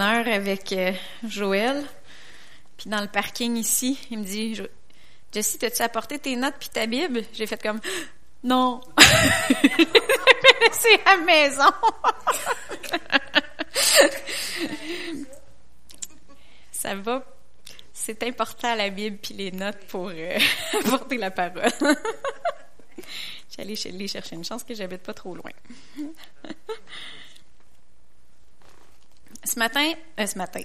avec euh, Joël. Puis dans le parking ici, il me dit Jessie, t'as-tu apporté tes notes puis ta Bible? J'ai fait comme Non. C'est à la maison. Ça va. C'est important la Bible puis les notes pour euh, apporter la parole. J'allais chercher une chance que j'habite pas trop loin. Ce matin, euh, ce matin,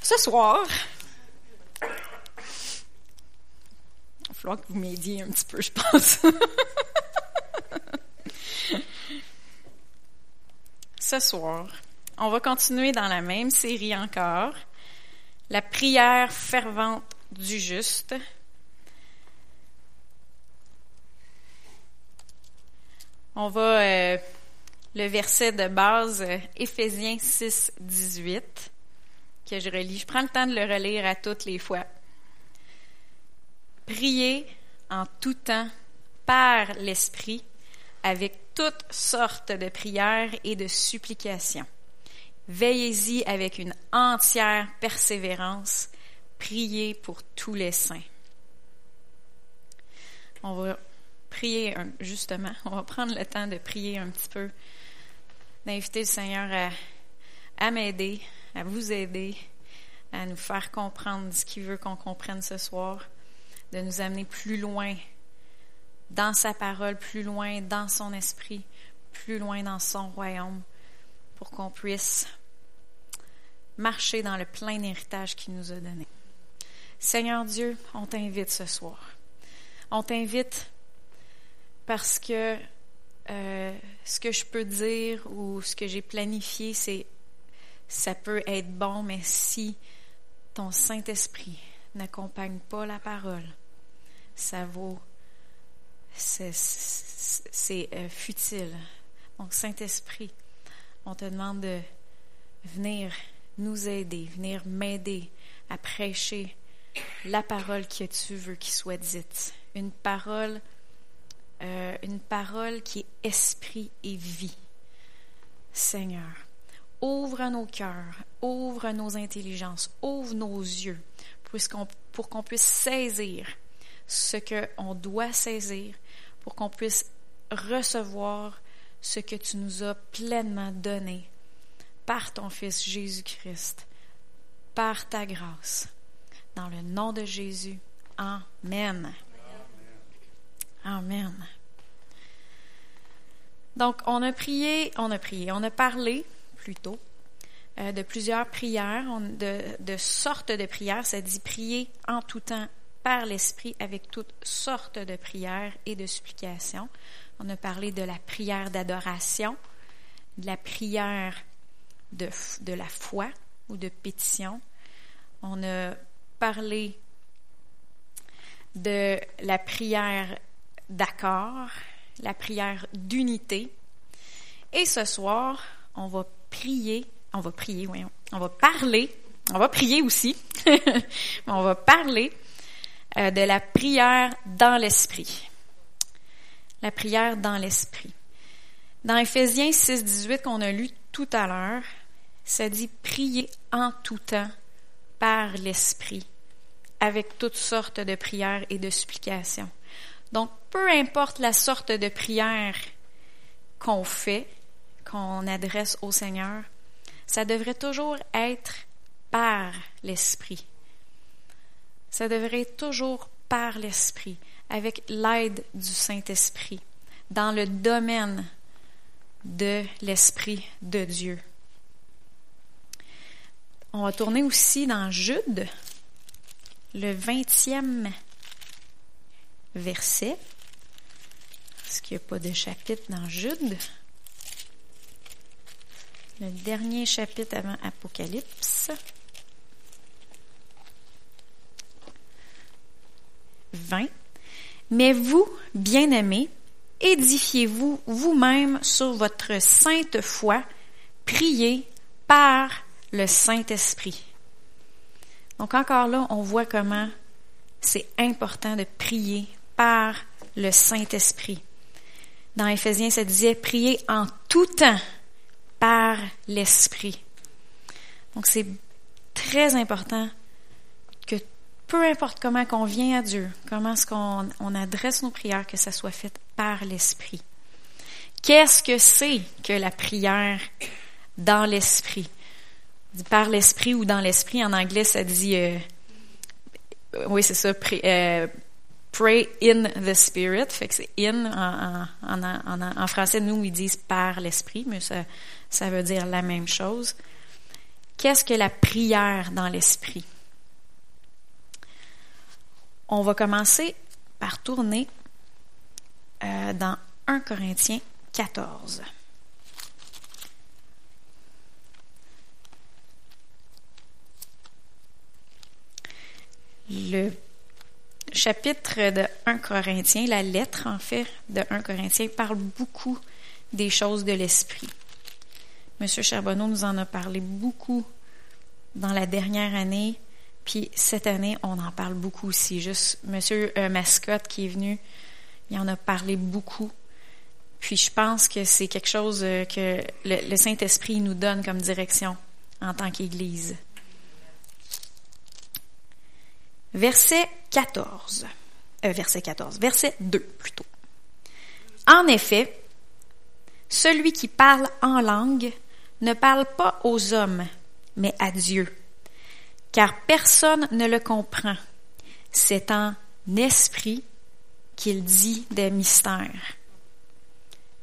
ce soir, il va falloir que vous m'aidiez un petit peu, je pense. ce soir, on va continuer dans la même série encore, la prière fervente du juste. On va euh, le verset de base euh, Éphésiens 6, 18, que je relis. Je prends le temps de le relire à toutes les fois. Priez en tout temps par l'Esprit avec toutes sortes de prières et de supplications. Veillez-y avec une entière persévérance. Priez pour tous les saints. On va prier justement. On va prendre le temps de prier un petit peu d'inviter le Seigneur à, m'aider, à vous aider, à nous faire comprendre ce qu'il veut qu'on comprenne ce soir, de nous amener plus loin dans sa parole, plus loin dans son esprit, plus loin dans son royaume, pour qu'on puisse marcher dans le plein héritage qu'il nous a donné. Seigneur Dieu, on t'invite ce soir. On t'invite parce que euh, ce que je peux dire ou ce que j'ai planifié, c'est ça peut être bon, mais si ton Saint-Esprit n'accompagne pas la parole, ça vaut, c'est euh, futile. Donc, Saint-Esprit, on te demande de venir nous aider, venir m'aider à prêcher la parole que tu veux qu'il soit dite. Une parole euh, une parole qui est esprit et vie. Seigneur, ouvre nos cœurs, ouvre nos intelligences, ouvre nos yeux pour qu'on puisse saisir ce qu'on doit saisir, pour qu'on puisse recevoir ce que tu nous as pleinement donné par ton Fils Jésus-Christ, par ta grâce. Dans le nom de Jésus. Amen. Amen. Donc, on a prié, on a prié, on a parlé plutôt euh, de plusieurs prières, de, sortes de prières. Ça dit prier en tout temps par l'Esprit avec toutes sortes de prières et de supplications. On a parlé de la prière d'adoration, de la prière de, de la foi ou de pétition. On a parlé de la prière d'accord, la prière d'unité. Et ce soir, on va prier, on va prier, oui, on va parler, on va prier aussi, on va parler euh, de la prière dans l'esprit. La prière dans l'esprit. Dans Éphésiens 6, 18 qu'on a lu tout à l'heure, ça dit prier en tout temps par l'esprit, avec toutes sortes de prières et de supplications. Donc, peu importe la sorte de prière qu'on fait, qu'on adresse au Seigneur, ça devrait toujours être par l'Esprit. Ça devrait être toujours par l'Esprit, avec l'aide du Saint-Esprit, dans le domaine de l'Esprit de Dieu. On va tourner aussi dans Jude, le vingtième verset. Est-ce qu'il n'y a pas de chapitre dans Jude? Le dernier chapitre avant Apocalypse. 20. Mais vous, bien-aimés, édifiez-vous vous-même sur votre sainte foi, priez par le Saint-Esprit. Donc encore là, on voit comment c'est important de prier par le Saint-Esprit. Dans Éphésiens, ça disait prier en tout temps par l'Esprit. Donc c'est très important que peu importe comment qu'on vient à Dieu, comment est-ce qu'on on adresse nos prières, que ça soit fait par l'Esprit. Qu'est-ce que c'est que la prière dans l'Esprit? Par l'Esprit ou dans l'Esprit, en anglais, ça dit, euh, oui, c'est ça, euh, pray in the Spirit. Fait que c'est in en, en, en, français, nous, ils disent par l'Esprit, mais ça, ça veut dire la même chose. Qu'est-ce que la prière dans l'Esprit? On va commencer par tourner euh, dans 1 Corinthiens 14. Le chapitre de 1 Corinthiens, la lettre en fait de 1 Corinthiens, parle beaucoup des choses de l'esprit. Monsieur Charbonneau nous en a parlé beaucoup dans la dernière année, puis cette année, on en parle beaucoup aussi. Juste Monsieur euh, Mascotte qui est venu, il en a parlé beaucoup. Puis je pense que c'est quelque chose euh, que le, Saint-Esprit nous donne comme direction en tant qu'Église. Verset 14. Euh, verset 14. Verset 2 plutôt. En effet, celui qui parle en langue ne parle pas aux hommes, mais à Dieu, car personne ne le comprend. C'est en esprit qu'il dit des mystères.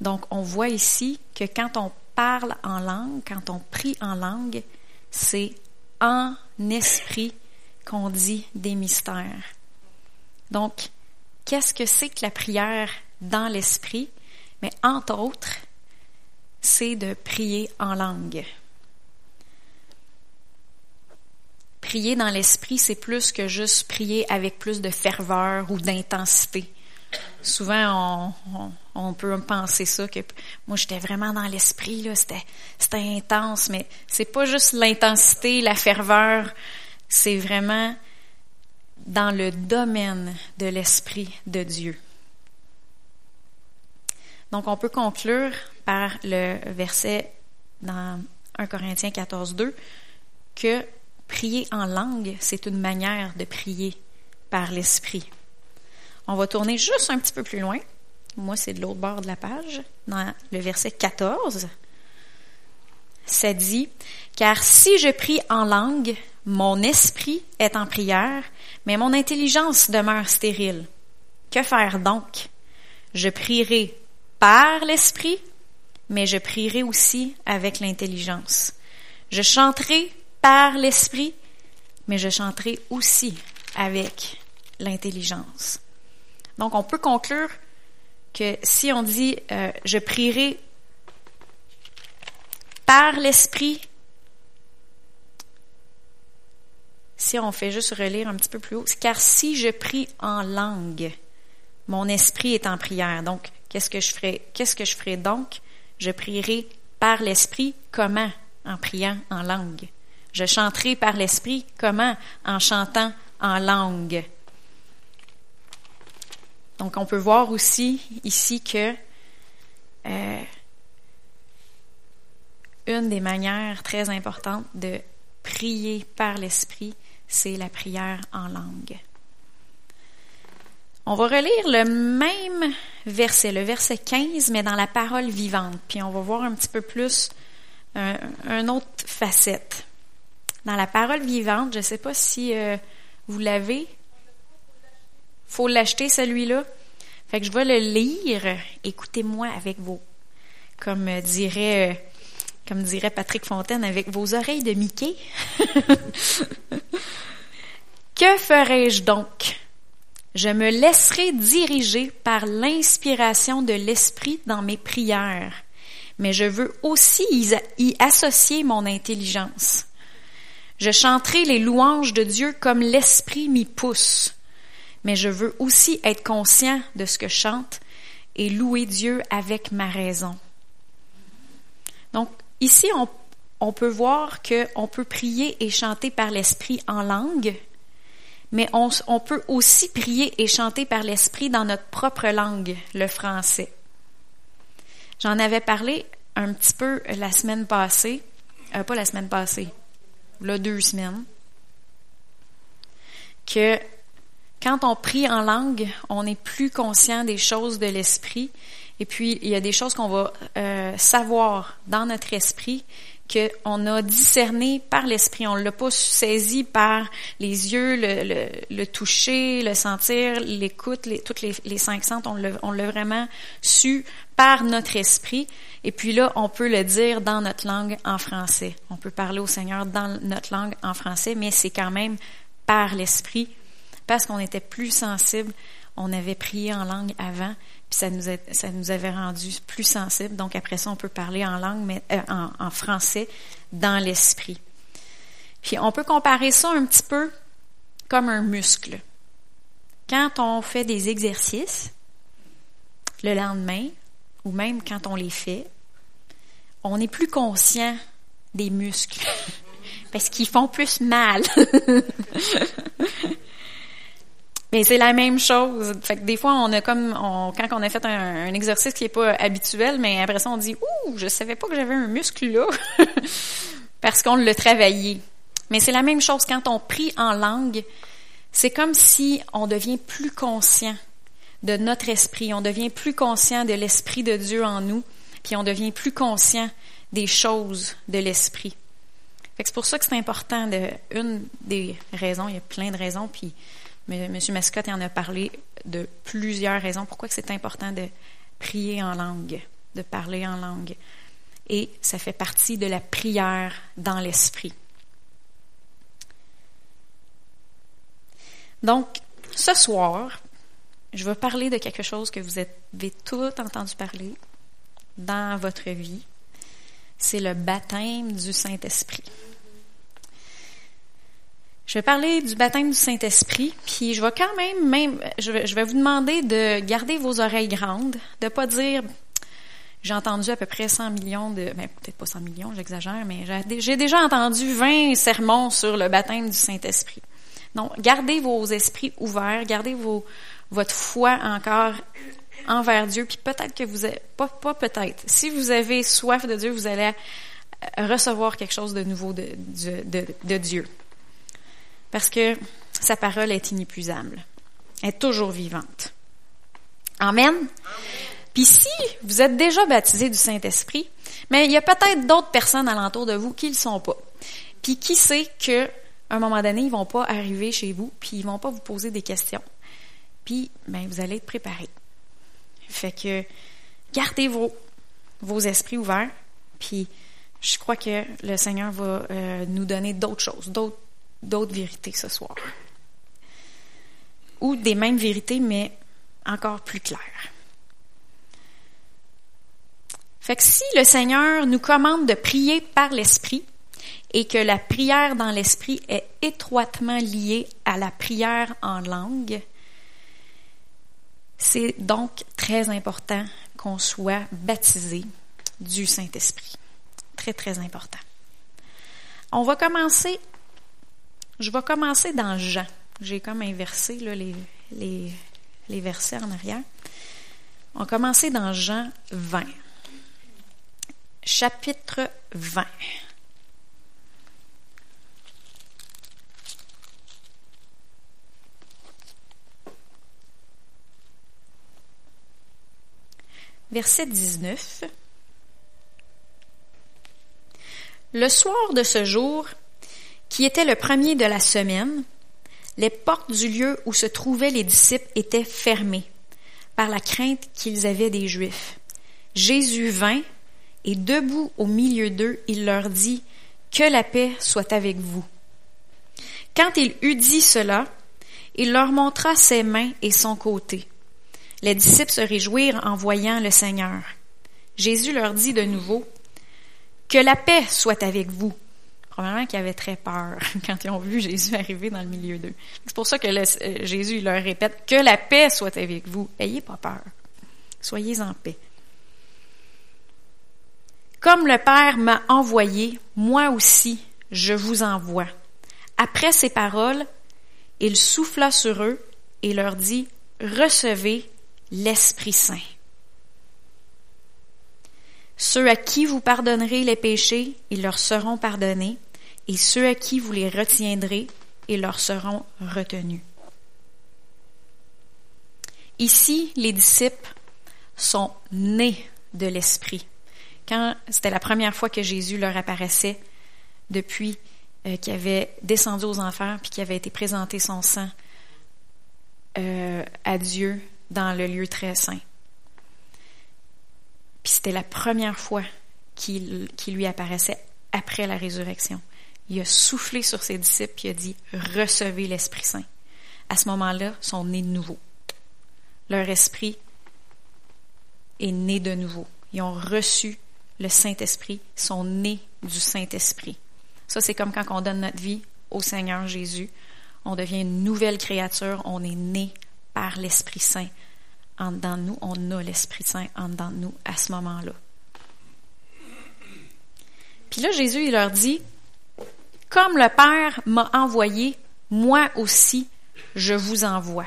Donc, on voit ici que quand on parle en langue, quand on prie en langue, c'est en esprit qu'on dit des mystères. Donc, qu'est-ce que c'est que la prière dans l'esprit? Mais entre autres, c'est de prier en langue. Prier dans l'esprit, c'est plus que juste prier avec plus de ferveur ou d'intensité. Souvent, on, peut penser ça, que moi, j'étais vraiment dans l'esprit, là, c'était, c'était intense, mais c'est pas juste l'intensité, la ferveur, c'est vraiment dans le domaine de l'esprit de Dieu. Donc, on peut conclure par le verset dans 1 Corinthiens 14, 2 que prier en langue, c'est une manière de prier par l'esprit. On va tourner juste un petit peu plus loin. Moi, c'est de l'autre bord de la page, dans le verset 14. Ça dit, car si je prie en langue, mon esprit est en prière, mais mon intelligence demeure stérile. Que faire donc? Je prierai par l'esprit, mais je prierai aussi avec l'intelligence. Je chanterai par l'esprit, mais je chanterai aussi avec l'intelligence. Donc, on peut conclure que si on dit euh, je prierai par l'esprit, si on fait juste relire un petit peu plus haut, car si je prie en langue, mon esprit est en prière. Donc, qu'est-ce que je ferai? Qu'est-ce que je ferai donc? Je prierai par l'esprit comment? En priant en langue. Je chanterai par l'esprit comment? En chantant en langue. Donc, on peut voir aussi ici que euh, une des manières très importantes de prier par l'Esprit, c'est la prière en langue. On va relire le même verset, le verset 15, mais dans la parole vivante. Puis on va voir un petit peu plus un, une autre facette. Dans la parole vivante, je ne sais pas si euh, vous l'avez. faut l'acheter celui-là. Fait que je vais le lire. Écoutez-moi avec vos, comme dirait, euh, comme dirait Patrick Fontaine, avec vos oreilles de Mickey. que ferai-je donc? Je me laisserai diriger par l'inspiration de l'Esprit dans mes prières, mais je veux aussi y associer mon intelligence. Je chanterai les louanges de Dieu comme l'Esprit m'y pousse, mais je veux aussi être conscient de ce que je chante et louer Dieu avec ma raison. Donc, ici, on, peut voir qu'on peut prier et chanter par l'Esprit en langue, mais on, peut aussi prier et chanter par l'Esprit dans notre propre langue, le français. J'en avais parlé un petit peu la semaine passée, euh, pas la semaine passée, là, deux semaines, que quand on prie en langue, on est plus conscient des choses de l'esprit. Et puis, il y a des choses qu'on va euh, savoir dans notre esprit qu'on a discerné par l'esprit. On ne l'a pas saisi par les yeux, le, toucher, le sentir, l'écoute, les, toutes les, les cinq sens. On l'a vraiment su par notre esprit. Et puis là, on peut le dire dans notre langue en français. On peut parler au Seigneur dans notre langue en français, mais c'est quand même par l'esprit parce qu'on était plus sensible. On avait prié en langue avant, puis ça nous, avait rendu plus sensibles. Donc après ça, on peut parler en langue, mais euh, en, en français, dans l'esprit. Puis on peut comparer ça un petit peu comme un muscle. Quand on fait des exercices, le lendemain, ou même quand on les fait, on est plus conscient des muscles parce qu'ils font plus mal. Mais c'est la même chose. Fait des fois, on a comme, quand on a fait un, exercice qui est pas habituel, mais après ça, on dit, ouh, je savais pas que j'avais un muscle là, parce qu'on l'a travaillé. Mais c'est la même chose quand on prie en langue. C'est comme si on devient plus conscient de notre esprit, on devient plus conscient de l'esprit de Dieu en nous, puis on devient plus conscient des choses de l'esprit. c'est pour ça que c'est important une des raisons, il y a plein de raisons, puis M. Mascotte en a parlé de plusieurs raisons pourquoi c'est important de prier en langue, de parler en langue. Et ça fait partie de la prière dans l'esprit. Donc, ce soir, je vais parler de quelque chose que vous avez tout entendu parler dans votre vie. C'est le baptême du Saint-Esprit. Je vais parler du baptême du Saint-Esprit, puis je vais quand même, même, je vais, vous demander de garder vos oreilles grandes, de pas dire, j'ai entendu à peu près 100 millions de, ben, peut-être pas 100 millions, j'exagère, mais j'ai déjà entendu 20 sermons sur le baptême du Saint-Esprit. Donc, gardez vos esprits ouverts, gardez vos, votre foi encore envers Dieu, puis peut-être que vous avez, pas, pas peut-être, si vous avez soif de Dieu, vous allez recevoir quelque chose de nouveau de, de, de Dieu parce que sa parole est inépuisable. Elle est toujours vivante. Amen. Puis si vous êtes déjà baptisé du Saint-Esprit, mais il y a peut-être d'autres personnes alentour de vous qui ne le sont pas. Puis qui sait que un moment donné, ils vont pas arriver chez vous, puis ils vont pas vous poser des questions. Puis, ben, vous allez être préparé. Fait que, gardez vos, vos esprits ouverts, puis je crois que le Seigneur va euh, nous donner d'autres choses, d'autres d'autres vérités ce soir. Ou des mêmes vérités, mais encore plus claires. Fait que si le Seigneur nous commande de prier par l'Esprit et que la prière dans l'Esprit est étroitement liée à la prière en langue, c'est donc très important qu'on soit baptisé du Saint-Esprit. Très, très important. On va commencer je vais commencer dans Jean. J'ai comme inversé là, les, les, les versets en arrière. On va commencer dans Jean 20. Chapitre 20. Verset 19. Le soir de ce jour, qui était le premier de la semaine, les portes du lieu où se trouvaient les disciples étaient fermées par la crainte qu'ils avaient des Juifs. Jésus vint et debout au milieu d'eux, il leur dit, Que la paix soit avec vous. Quand il eut dit cela, il leur montra ses mains et son côté. Les disciples se réjouirent en voyant le Seigneur. Jésus leur dit de nouveau, Que la paix soit avec vous. Probablement qu'ils avaient très peur quand ils ont vu Jésus arriver dans le milieu d'eux. C'est pour ça que euh, Jésus leur répète que la paix soit avec vous. Ayez pas peur. Soyez en paix. Comme le Père m'a envoyé, moi aussi je vous envoie. Après ces paroles, il souffla sur eux et leur dit, Recevez l'Esprit Saint. Ceux à qui vous pardonnerez les péchés, ils leur seront pardonnés, et ceux à qui vous les retiendrez et leur seront retenus. Ici, les disciples sont nés de l'Esprit. Quand c'était la première fois que Jésus leur apparaissait depuis euh, qu'il avait descendu aux enfers puis qu'il avait été présenté son sang euh, à Dieu dans le lieu très saint. Puis c'était la première fois qu'il lui apparaissait après la résurrection. Il a soufflé sur ses disciples il a dit Recevez l'Esprit Saint. À ce moment-là, ils sont nés de nouveau. Leur esprit est né de nouveau. Ils ont reçu le Saint-Esprit, sont nés du Saint-Esprit. Ça, c'est comme quand on donne notre vie au Seigneur Jésus. On devient une nouvelle créature, on est né par l'Esprit Saint. En dedans de nous, on a l'Esprit Saint en dedans de nous à ce moment-là. Puis là, Jésus, il leur dit, comme le Père m'a envoyé, moi aussi, je vous envoie.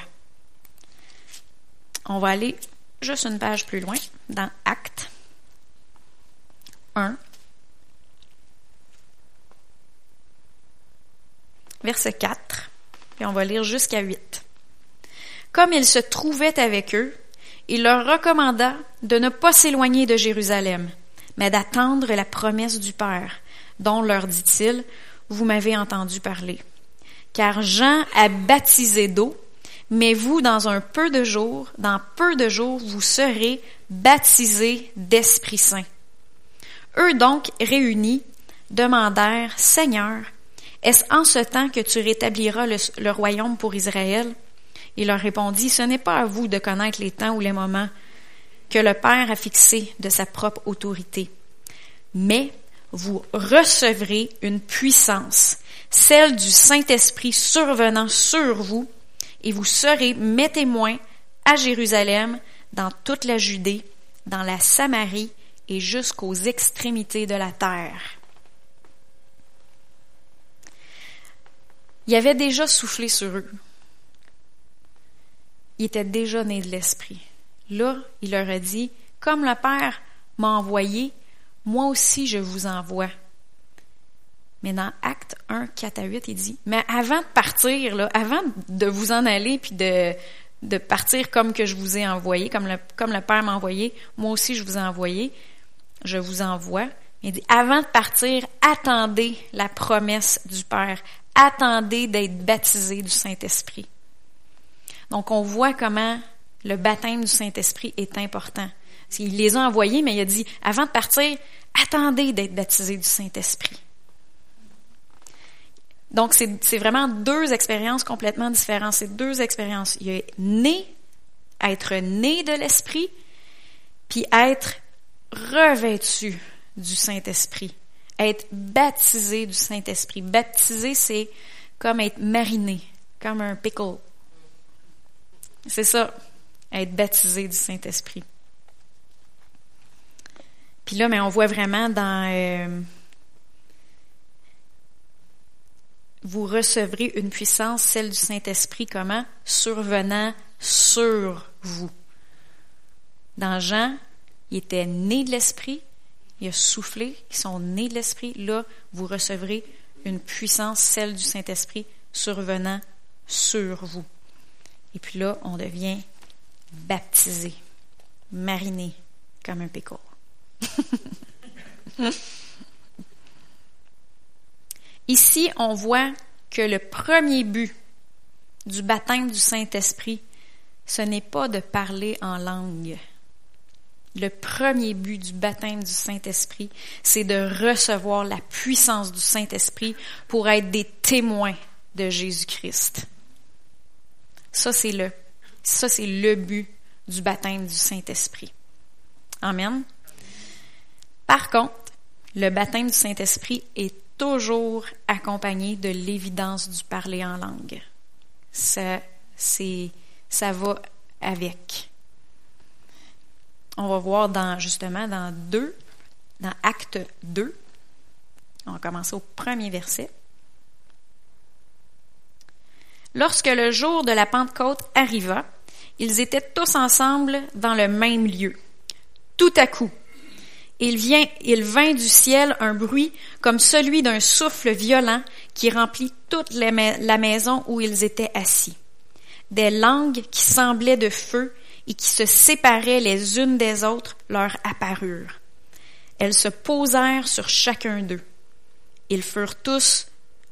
On va aller juste une page plus loin, dans Acte 1, verset 4, et on va lire jusqu'à 8. Comme il se trouvait avec eux, il leur recommanda de ne pas s'éloigner de Jérusalem, mais d'attendre la promesse du Père, dont leur dit-il, vous m'avez entendu parler. Car Jean a baptisé d'eau, mais vous, dans un peu de jours, dans peu de jours, vous serez baptisés d'Esprit Saint. Eux donc, réunis, demandèrent, Seigneur, est-ce en ce temps que tu rétabliras le, le royaume pour Israël? Il leur répondit, Ce n'est pas à vous de connaître les temps ou les moments que le Père a fixés de sa propre autorité, mais vous recevrez une puissance, celle du Saint-Esprit survenant sur vous, et vous serez mes témoins à Jérusalem, dans toute la Judée, dans la Samarie et jusqu'aux extrémités de la terre. Il avait déjà soufflé sur eux. Il était déjà né de l'Esprit. Là, il leur a dit, comme le Père m'a envoyé, moi aussi je vous envoie. Mais dans Acte 1, 4 à 8, il dit, mais avant de partir, là, avant de vous en aller, puis de, de partir comme que je vous ai envoyé, comme le, comme le Père m'a envoyé, moi aussi je vous ai envoyé, je vous envoie. Il dit, avant de partir, attendez la promesse du Père. Attendez d'être baptisé du Saint-Esprit. Donc, on voit comment le baptême du Saint-Esprit est important. Il les a envoyés, mais il a dit, avant de partir, attendez d'être baptisé du Saint-Esprit. Donc, c'est vraiment deux expériences complètement différentes. C'est deux expériences. Il y a né, être né de l'Esprit, puis être revêtu du Saint-Esprit. Être baptisé du Saint-Esprit. Baptisé, c'est comme être mariné, comme un pickle. C'est ça, être baptisé du Saint-Esprit. Puis là, mais on voit vraiment dans euh, vous recevrez une puissance, celle du Saint-Esprit, comment? Survenant sur vous. Dans Jean, il était né de l'Esprit, il a soufflé, ils sont nés de l'Esprit. Là, vous recevrez une puissance, celle du Saint-Esprit, survenant sur vous. Et puis là, on devient baptisé, mariné comme un pécor. Ici, on voit que le premier but du baptême du Saint-Esprit, ce n'est pas de parler en langue. Le premier but du baptême du Saint-Esprit, c'est de recevoir la puissance du Saint-Esprit pour être des témoins de Jésus-Christ. Ça, c'est le, ça, c'est le but du baptême du Saint-Esprit. Amen. Par contre, le baptême du Saint-Esprit est toujours accompagné de l'évidence du parler en langue. Ça, c'est, ça va avec. On va voir dans, justement, dans deux, dans Acte 2. On va commencer au premier verset. Lorsque le jour de la Pentecôte arriva, ils étaient tous ensemble dans le même lieu. Tout à coup, il, vient, vint du ciel un bruit comme celui d'un souffle violent qui remplit toute la maison où ils étaient assis. Des langues qui semblaient de feu et qui se séparaient les unes des autres leur apparurent. Elles se posèrent sur chacun d'eux. Ils furent tous,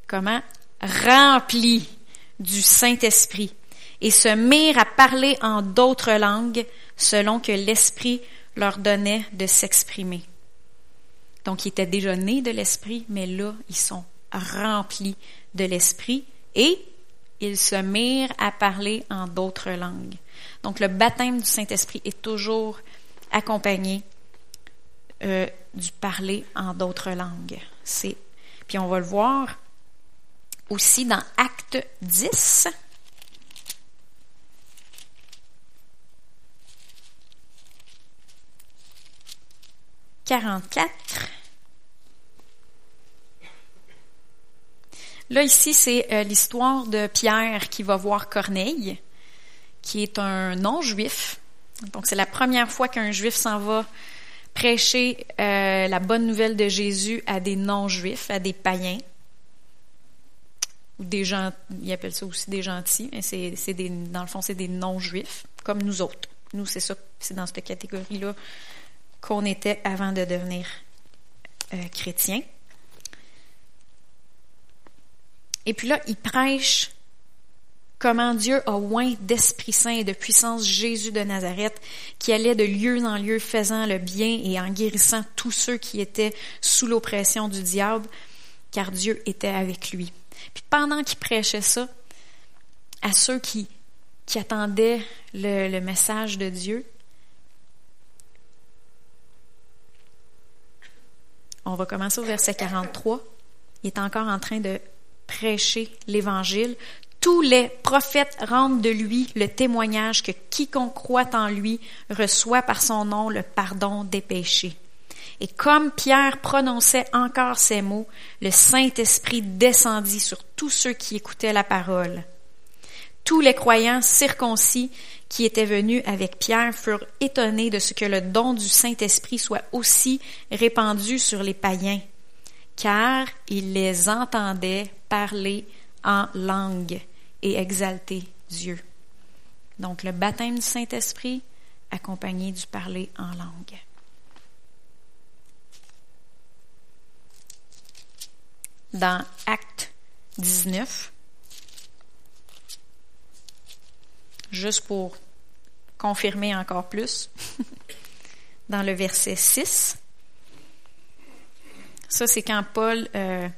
comment, remplis du Saint-Esprit et se mirent à parler en d'autres langues selon que l'Esprit leur donnait de s'exprimer. Donc, ils étaient déjà nés de l'Esprit, mais là, ils sont remplis de l'Esprit et ils se mirent à parler en d'autres langues. Donc, le baptême du Saint-Esprit est toujours accompagné euh, du parler en d'autres langues. C'est, puis on va le voir aussi dans Acte 10. 44. Là, ici, c'est euh, l'histoire de Pierre qui va voir Corneille, qui est un non-juif. Donc, c'est la première fois qu'un juif s'en va prêcher euh, la bonne nouvelle de Jésus à des non-juifs, à des païens. Ou des gens, ils appellent ça aussi des gentils, mais c'est, des, dans le fond, c'est des non-juifs, comme nous autres. Nous, c'est ça, c'est dans cette catégorie-là qu'on était avant de devenir euh, chrétien. Et puis là, il prêche comment Dieu a oint d'Esprit Saint et de puissance Jésus de Nazareth, qui allait de lieu en lieu faisant le bien et en guérissant tous ceux qui étaient sous l'oppression du diable, car Dieu était avec lui. Puis pendant qu'il prêchait ça, à ceux qui, attendaient le message de Dieu, On va commencer au verset 43. Il est encore en train de prêcher l'Évangile. Tous les prophètes rendent de lui le témoignage que quiconque croit en lui reçoit par son nom le pardon des péchés. Et comme Pierre prononçait encore ces mots, le Saint-Esprit descendit sur tous ceux qui écoutaient la parole. Tous les croyants circoncis qui étaient venus avec Pierre furent étonnés de ce que le don du Saint-Esprit soit aussi répandu sur les païens, car ils les entendaient parler en langue et exalter Dieu. Donc le baptême du Saint-Esprit accompagné du parler en langue. Dans Acte 19, juste pour confirmer encore plus, dans le verset 6. Ça, c'est quand Paul, euh,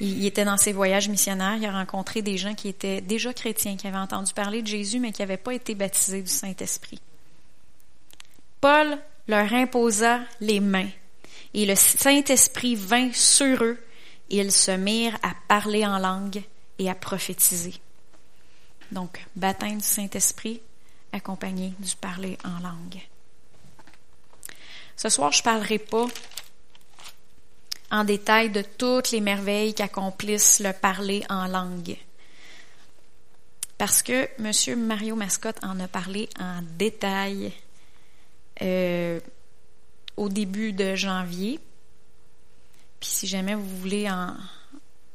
il, était dans ses voyages missionnaires, il a rencontré des gens qui étaient déjà chrétiens, qui avaient entendu parler de Jésus, mais qui n'avaient pas été baptisés du Saint-Esprit. Paul leur imposa les mains, et le Saint-Esprit vint sur eux, ils se mirent à parler en langue et à prophétiser. Donc, baptême du Saint-Esprit accompagné du parler en langue. Ce soir, je ne parlerai pas en détail de toutes les merveilles qu'accomplissent le parler en langue. Parce que M. Mario Mascotte en a parlé en détail euh, au début de janvier. Puis si jamais vous voulez en,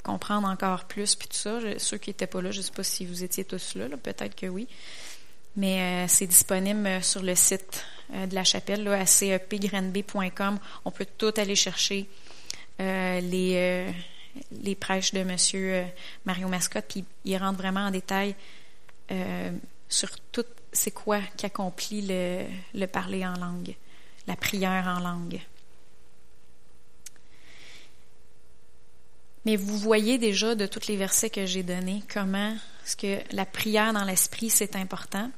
comprendre encore plus, puis tout ça. ceux qui n'étaient pas là, je ne sais pas si vous étiez tous là, peut-être que oui. Mais euh, c'est disponible euh, sur le site euh, de la chapelle, là, cepgrenb.com. On peut tout aller chercher les, les prêches de M. Mario Mascotte, puis il rentre vraiment en détail sur tout c'est quoi qu'accomplit le, le parler en langue, la prière en langue. Mais vous voyez déjà de tous les versets que j'ai donnés comment ce que la prière dans l'esprit c'est important.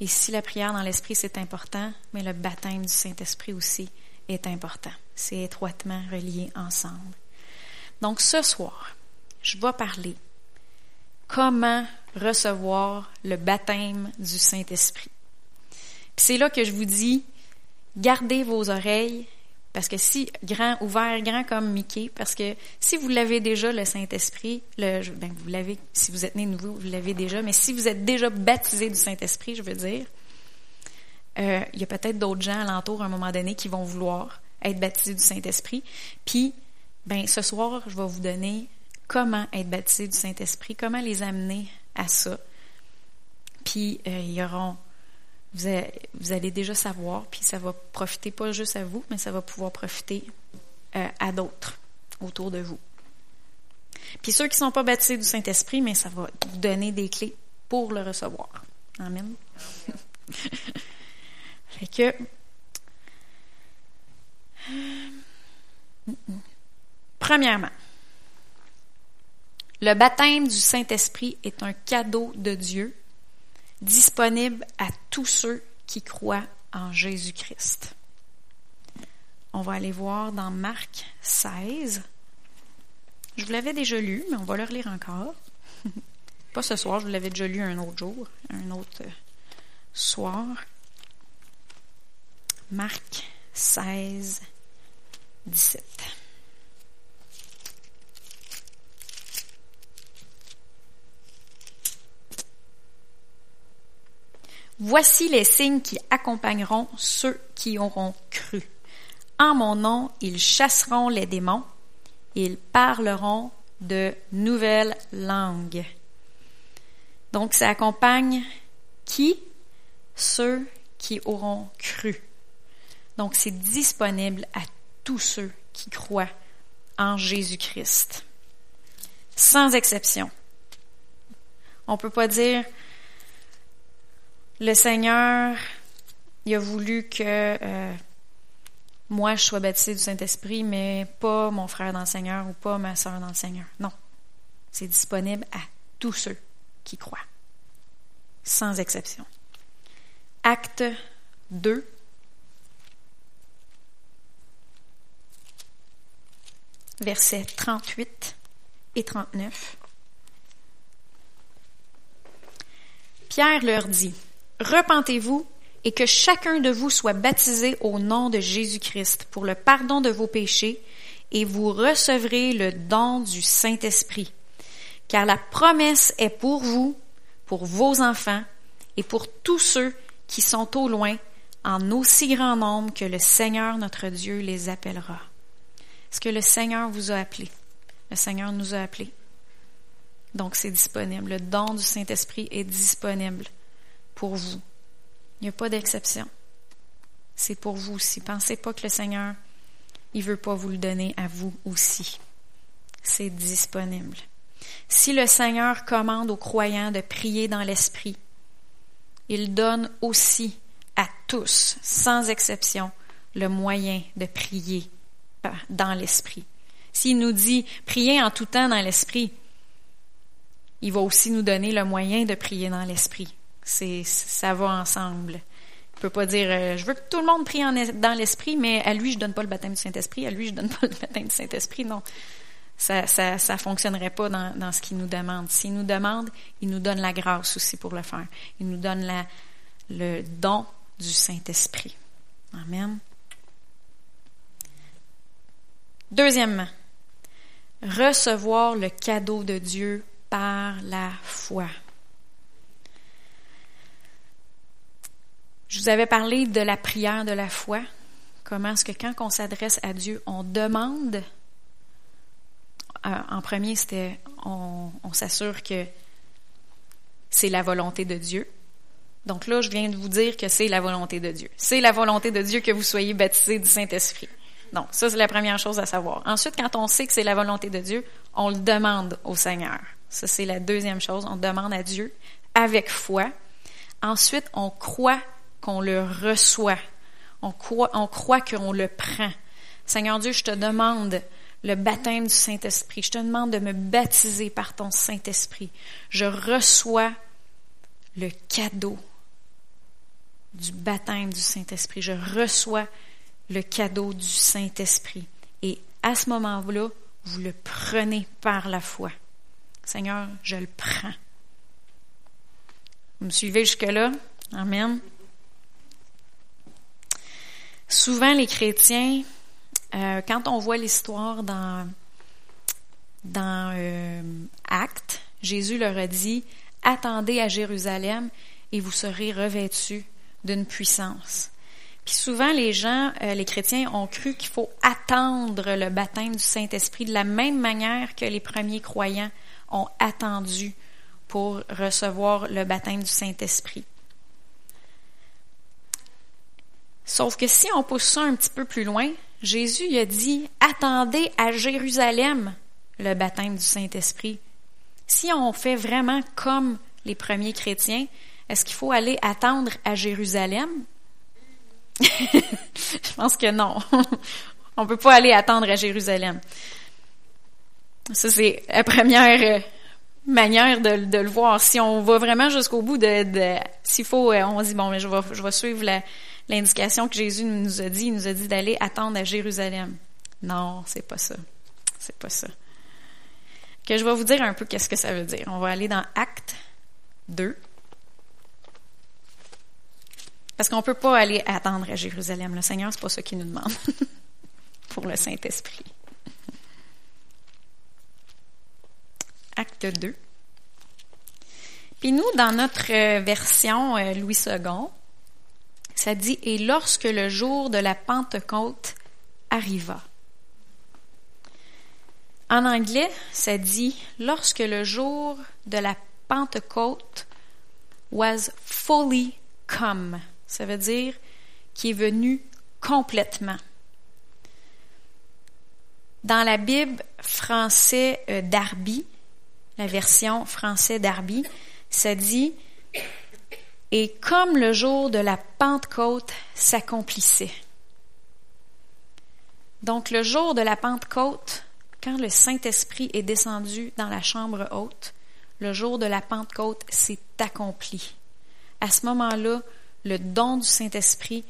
Et si la prière dans l'esprit c'est important, mais le baptême du Saint-Esprit aussi est important. C'est étroitement relié ensemble. Donc ce soir, je vais parler comment recevoir le baptême du Saint-Esprit. c'est là que je vous dis, gardez vos oreilles parce que si, grand, ouvert, grand comme Mickey, parce que si vous l'avez déjà, le Saint-Esprit, le, ben vous l'avez, si vous êtes né nouveau, vous l'avez déjà, mais si vous êtes déjà baptisé du Saint-Esprit, je veux dire, euh, il y a peut-être d'autres gens alentour à un moment donné qui vont vouloir être baptisé du Saint-Esprit. Puis, ben, ce soir, je vais vous donner comment être baptisé du Saint-Esprit, comment les amener à ça. Puis, euh, il y auront, vous, allez déjà savoir, puis ça va profiter pas juste à vous, mais ça va pouvoir profiter euh, à d'autres autour de vous. Puis ceux qui ne sont pas baptisés du Saint-Esprit, mais ça va vous donner des clés pour le recevoir. Amen. fait que. Premièrement, le baptême du Saint-Esprit est un cadeau de Dieu disponible à tous ceux qui croient en Jésus-Christ. On va aller voir dans Marc 16. Je vous l'avais déjà lu, mais on va le relire encore. Pas ce soir, je vous l'avais déjà lu un autre jour, un autre soir. Marc 16, 17. Voici les signes qui accompagneront ceux qui auront cru. En mon nom, ils chasseront les démons, ils parleront de nouvelles langues. Donc, ça accompagne qui? Ceux qui auront cru. Donc, c'est disponible à tous ceux qui croient en Jésus-Christ. Sans exception. On ne peut pas dire le Seigneur, il a voulu que euh, moi je sois baptisé du Saint-Esprit, mais pas mon frère dans le Seigneur ou pas ma soeur dans le Seigneur. Non. C'est disponible à tous ceux qui croient, sans exception. Acte 2. Versets 38 et 39. Pierre leur dit, Repentez-vous et que chacun de vous soit baptisé au nom de Jésus-Christ pour le pardon de vos péchés, et vous recevrez le don du Saint-Esprit. Car la promesse est pour vous, pour vos enfants, et pour tous ceux qui sont au loin, en aussi grand nombre que le Seigneur notre Dieu les appellera. Est-ce que le Seigneur vous a appelé? Le Seigneur nous a appelés. Donc c'est disponible. Le don du Saint-Esprit est disponible pour vous. Il n'y a pas d'exception. C'est pour vous aussi. Pensez pas que le Seigneur, il veut pas vous le donner à vous aussi. C'est disponible. Si le Seigneur commande aux croyants de prier dans l'Esprit, il donne aussi à tous, sans exception, le moyen de prier dans l'Esprit. S'il nous dit prier en tout temps dans l'Esprit, il va aussi nous donner le moyen de prier dans l'Esprit. C'est, ça va ensemble. On peut pas dire, euh, je veux que tout le monde prie dans l'esprit, mais à lui, je donne pas le baptême du Saint-Esprit, à lui, je donne pas le baptême du Saint-Esprit. Non. Ça, ça, ça fonctionnerait pas dans, dans ce qu'il nous demande. S'il nous demande, il nous donne la grâce aussi pour le faire. Il nous donne la, le don du Saint-Esprit. Amen. Deuxièmement, recevoir le cadeau de Dieu par la foi. Je vous avais parlé de la prière de la foi. Comment est-ce que quand on s'adresse à Dieu, on demande, euh, en premier, c'était, on, s'assure que c'est la volonté de Dieu. Donc là, je viens de vous dire que c'est la volonté de Dieu. C'est la volonté de Dieu que vous soyez baptisés du Saint-Esprit. Donc, ça, c'est la première chose à savoir. Ensuite, quand on sait que c'est la volonté de Dieu, on le demande au Seigneur. Ça, c'est la deuxième chose. On demande à Dieu avec foi. Ensuite, on croit qu'on le reçoit. On croit, on croit qu'on le prend. Seigneur Dieu, je te demande le baptême du Saint-Esprit. Je te demande de me baptiser par ton Saint-Esprit. Je reçois le cadeau du baptême du Saint-Esprit. Je reçois le cadeau du Saint-Esprit. Et à ce moment-là, vous le prenez par la foi. Seigneur, je le prends. Vous me suivez jusque-là? Amen. Souvent, les chrétiens, euh, quand on voit l'histoire dans, dans euh, Actes, Jésus leur a dit, attendez à Jérusalem et vous serez revêtus d'une puissance. Puis souvent, les gens, euh, les chrétiens, ont cru qu'il faut attendre le baptême du Saint-Esprit de la même manière que les premiers croyants ont attendu pour recevoir le baptême du Saint-Esprit. Sauf que si on pousse ça un petit peu plus loin, Jésus a dit, attendez à Jérusalem le baptême du Saint-Esprit. Si on fait vraiment comme les premiers chrétiens, est-ce qu'il faut aller attendre à Jérusalem? Je pense que non. on ne peut pas aller attendre à Jérusalem. Ça, c'est la première manière de, le voir. Si on va vraiment jusqu'au bout de, s'il faut, euh, on dit bon, mais je vais, suivre l'indication que Jésus nous a dit. Il nous a dit d'aller attendre à Jérusalem. Non, c'est pas ça. C'est pas ça. Que je vais vous dire un peu qu'est-ce que ça veut dire. On va aller dans Acte 2. Parce qu'on peut pas aller attendre à Jérusalem. Le Seigneur, c'est pas ça qu'il nous demande pour le Saint-Esprit. Acte 2. Puis nous, dans notre version euh, Louis II, ça dit Et lorsque le jour de la Pentecôte arriva. En anglais, ça dit Lorsque le jour de la Pentecôte was fully come. Ça veut dire qui est venu complètement. Dans la Bible français euh, Darby, la version français Darby, ça dit Et comme le jour de la Pentecôte s'accomplissait. Donc le jour de la Pentecôte, quand le Saint-Esprit est descendu dans la chambre haute, le jour de la Pentecôte s'est accompli. À ce moment-là, le don du Saint-Esprit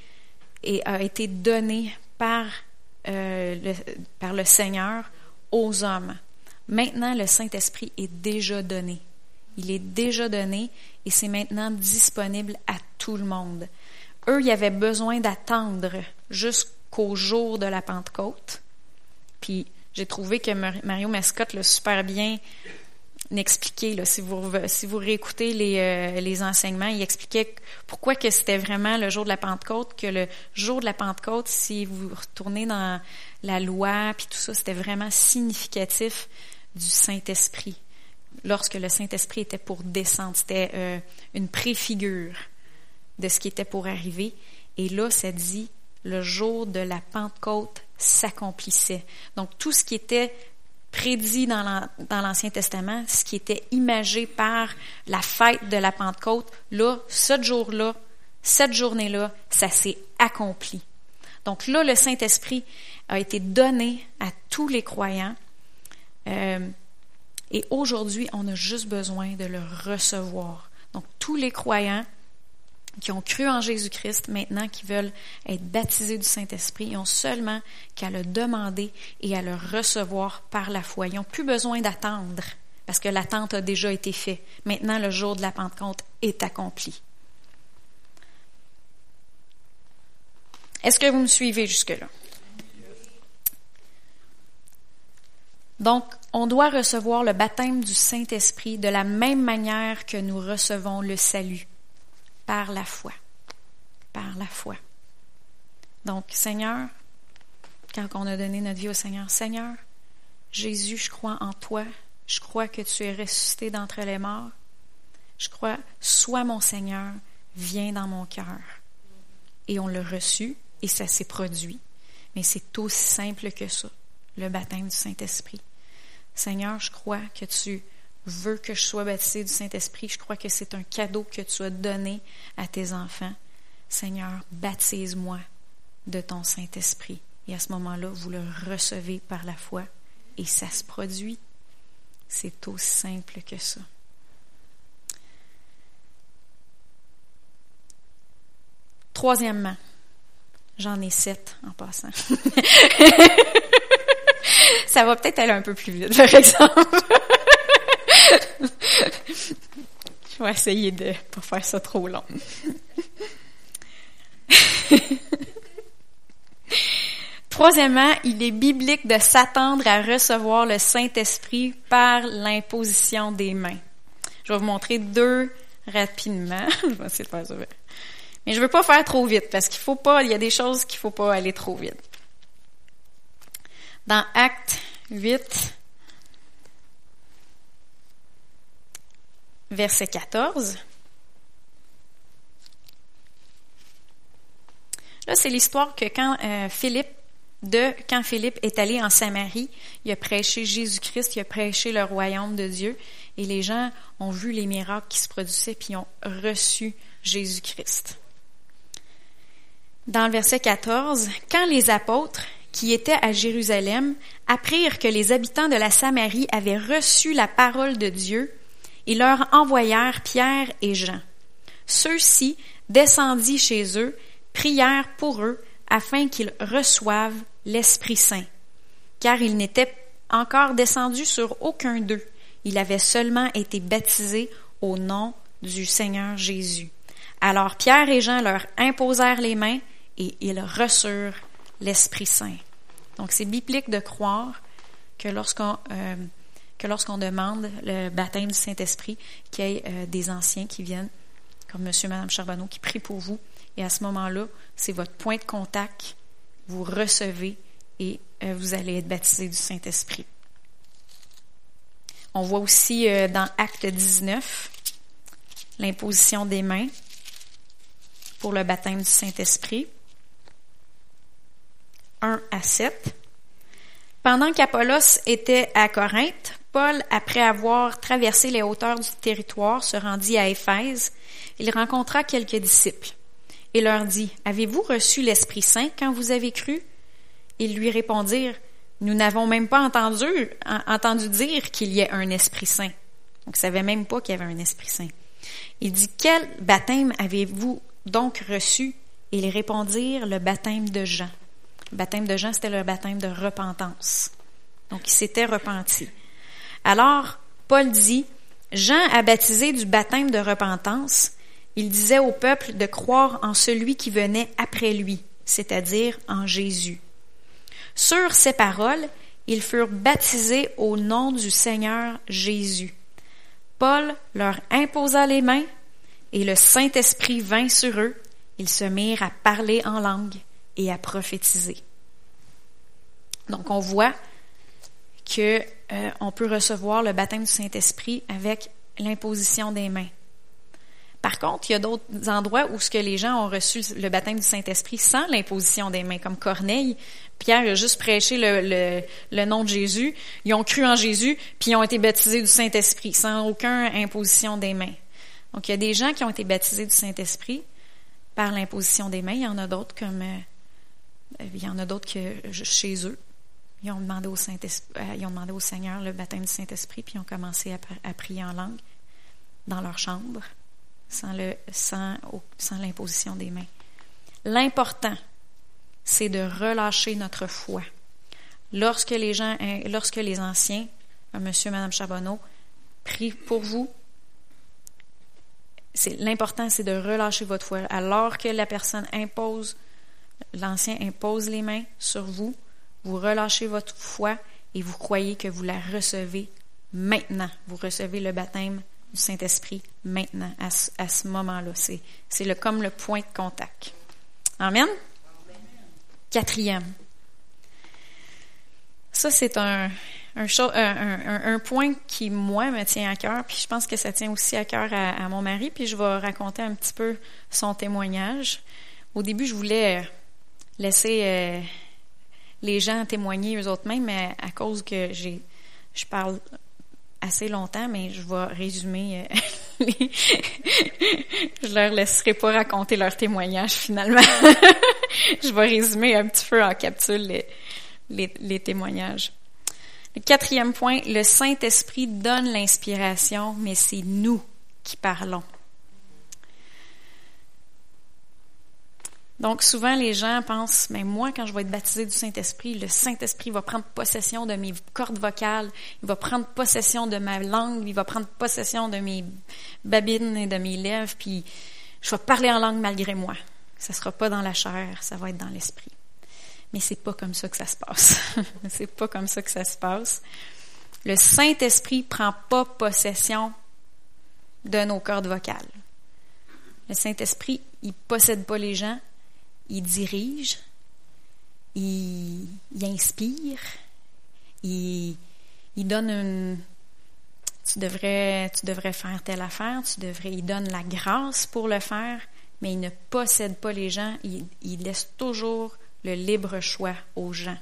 a été donné par, euh, le, le Seigneur aux hommes. Maintenant, le Saint-Esprit est déjà donné. Il est déjà donné et c'est maintenant disponible à tout le monde. Eux, il y avait besoin d'attendre jusqu'au jour de la Pentecôte. Puis j'ai trouvé que Mario Mascotte l'a super bien expliqué. Si vous si réécoutez les, euh, les enseignements, il expliquait pourquoi que c'était vraiment le jour de la Pentecôte, que le jour de la Pentecôte, si vous retournez dans la loi puis tout ça, c'était vraiment significatif du Saint-Esprit. Lorsque le Saint-Esprit était pour descendre, c'était euh, une préfigure de ce qui était pour arriver. Et là, ça dit le jour de la Pentecôte s'accomplissait. Donc tout ce qui était prédit dans l'Ancien Testament, ce qui était imagé par la fête de la Pentecôte, là, ce jour-là, cette journée-là, ça s'est accompli. Donc là, le Saint-Esprit a été donné à tous les croyants. Euh, et aujourd'hui, on a juste besoin de le recevoir. Donc tous les croyants qui ont cru en Jésus-Christ, maintenant qui veulent être baptisés du Saint-Esprit, ils ont seulement qu'à le demander et à le recevoir par la foi. Ils n'ont plus besoin d'attendre, parce que l'attente a déjà été faite. Maintenant, le jour de la Pentecôte est accompli. Est-ce que vous me suivez jusque-là? Donc, on doit recevoir le baptême du Saint-Esprit de la même manière que nous recevons le salut par la foi. Par la foi. Donc, Seigneur, quand on a donné notre vie au Seigneur, Seigneur, Jésus, je crois en toi, je crois que tu es ressuscité d'entre les morts, je crois, sois mon Seigneur, viens dans mon cœur. Et on l'a reçu et ça s'est produit. Mais c'est aussi simple que ça, le baptême du Saint-Esprit. Seigneur, je crois que tu veux que je sois baptisé du Saint-Esprit. Je crois que c'est un cadeau que tu as donné à tes enfants. Seigneur, baptise-moi de ton Saint-Esprit. Et à ce moment-là, vous le recevez par la foi et ça se produit. C'est aussi simple que ça. Troisièmement, j'en ai sept en passant. ça va peut-être aller un peu plus vite, par exemple. Je vais essayer de ne pas faire ça trop long. Troisièmement, il est biblique de s'attendre à recevoir le Saint-Esprit par l'imposition des mains. Je vais vous montrer deux rapidement. Je vais essayer de faire ça Mais je veux pas faire trop vite parce qu'il faut pas, il y a des choses qu'il faut pas aller trop vite. Dans Acte 8, verset 14. Là, c'est l'histoire que quand euh, Philippe, de quand Philippe est allé en Samarie, il a prêché Jésus-Christ, il a prêché le royaume de Dieu, et les gens ont vu les miracles qui se produisaient, puis ont reçu Jésus-Christ. Dans le verset 14, quand les apôtres qui étaient à Jérusalem apprirent que les habitants de la Samarie avaient reçu la parole de Dieu, ils leur envoyèrent Pierre et Jean. Ceux-ci descendit chez eux, prièrent pour eux afin qu'ils reçoivent l'Esprit Saint, car ils n'étaient encore descendus sur aucun d'eux. Il avait seulement été baptisé au nom du Seigneur Jésus. Alors Pierre et Jean leur imposèrent les mains et ils reçurent l'Esprit Saint. Donc c'est biblique de croire que lorsqu'on euh, que lorsqu'on demande le baptême du Saint-Esprit, qu'il y ait euh, des anciens qui viennent, comme Monsieur et Madame Charbonneau, qui prient pour vous. Et à ce moment-là, c'est votre point de contact. Vous recevez et euh, vous allez être baptisé du Saint-Esprit. On voit aussi dans Acte 19 l'imposition des mains pour le baptême du Saint-Esprit. 1 à 7. Pendant qu'Apollos était à Corinthe, Paul, après avoir traversé les hauteurs du territoire, se rendit à Éphèse. Il rencontra quelques disciples et leur dit, Avez-vous reçu l'Esprit Saint quand vous avez cru? Ils lui répondirent, Nous n'avons même pas entendu, entendu dire qu'il y ait un Esprit Saint. Donc, ils ne savaient même pas qu'il y avait un Esprit Saint. Il dit, Quel baptême avez-vous donc reçu? Ils répondirent, Le baptême de Jean. Le baptême de Jean, c'était le baptême de repentance. Donc, il s'était repenti. Alors, Paul dit, Jean a baptisé du baptême de repentance. Il disait au peuple de croire en celui qui venait après lui, c'est-à-dire en Jésus. Sur ces paroles, ils furent baptisés au nom du Seigneur Jésus. Paul leur imposa les mains et le Saint-Esprit vint sur eux. Ils se mirent à parler en langue et à prophétiser. Donc on voit que euh, on peut recevoir le baptême du Saint-Esprit avec l'imposition des mains. Par contre, il y a d'autres endroits où ce que les gens ont reçu le baptême du Saint-Esprit sans l'imposition des mains, comme Corneille. Pierre a juste prêché le, le, nom de Jésus. Ils ont cru en Jésus, puis ils ont été baptisés du Saint-Esprit sans aucune imposition des mains. Donc, il y a des gens qui ont été baptisés du Saint-Esprit par l'imposition des mains. Il y en a d'autres comme euh, il y en a d'autres que chez eux. Ils ont demandé au, Saint euh, ils ont demandé au Seigneur le baptême du Saint-Esprit, puis ils ont commencé à, prier en langue dans leur chambre, sans, l'imposition des mains. L'important, c'est de relâcher notre foi. Lorsque les gens, hein, lorsque les anciens, euh, Monsieur, Madame Charbonneau, prient pour vous, l'important, c'est de relâcher votre foi. Alors que la personne impose, l'ancien impose les mains sur vous, vous relâchez votre foi et vous croyez que vous la recevez maintenant. Vous recevez le baptême du Saint-Esprit maintenant, à ce, moment-là. C'est, le, comme le point de contact. Amen? Quatrième. Ça, c'est un, un, un, point qui, moi, me tient à cœur, puis je pense que ça tient aussi à cœur à, mon mari, puis je vais raconter un petit peu son témoignage. Au début, je voulais laisser euh, les gens témoigner eux autres mêmes, mais à cause que j'ai, je parle assez longtemps, mais je vais résumer. Euh, je leur laisserai pas raconter leur témoignage finalement. je vais résumer un petit peu en capsule les, les, les témoignages. Le quatrième point, le Saint-Esprit donne l'inspiration, mais c'est nous qui parlons. Donc souvent les gens pensent, mais moi quand je vais être baptisé du Saint-Esprit, le Saint-Esprit va prendre possession de mes cordes vocales, il va prendre possession de ma langue, il va prendre possession de mes babines et de mes lèvres, puis je vais parler en langue malgré moi. Ça sera pas dans la chair, ça va être dans l'esprit. Mais c'est pas comme ça que ça se passe. c'est pas comme ça que ça se passe. Le Saint-Esprit prend pas possession de nos cordes vocales. Le Saint-Esprit, il possède pas les gens, il dirige, il, inspire, il, donne une, tu devrais, faire telle affaire, tu devrais, il donne la grâce pour le faire, mais il ne possède pas les gens, il, laisse toujours le libre choix aux gens.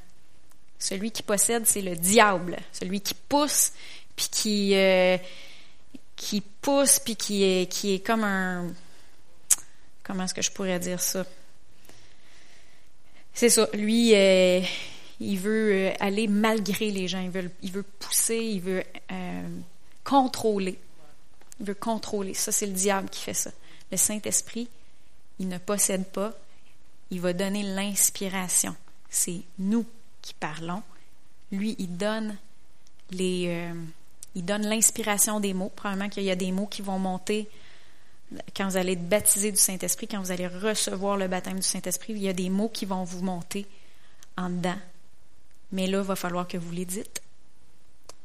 Celui qui possède, c'est le diable, celui qui pousse, puis qui, euh, qui pousse, puis est, qui est comme un... Comment est-ce que je pourrais dire ça? C'est ça, lui, euh, il veut euh, aller malgré les gens, il veut, pousser, il veut contrôler. Il veut contrôler. Ça, c'est le diable qui fait ça. Le Saint-Esprit, il ne possède pas, il va donner l'inspiration. C'est nous qui parlons. Lui, il donne les, euh, il donne l'inspiration des mots. Probablement qu'il y a des mots qui vont monter quand vous allez être baptisé du Saint-Esprit, quand vous allez recevoir le baptême du Saint-Esprit. Il y a des mots qui vont vous monter en dedans. Mais là, il va falloir que vous les dites.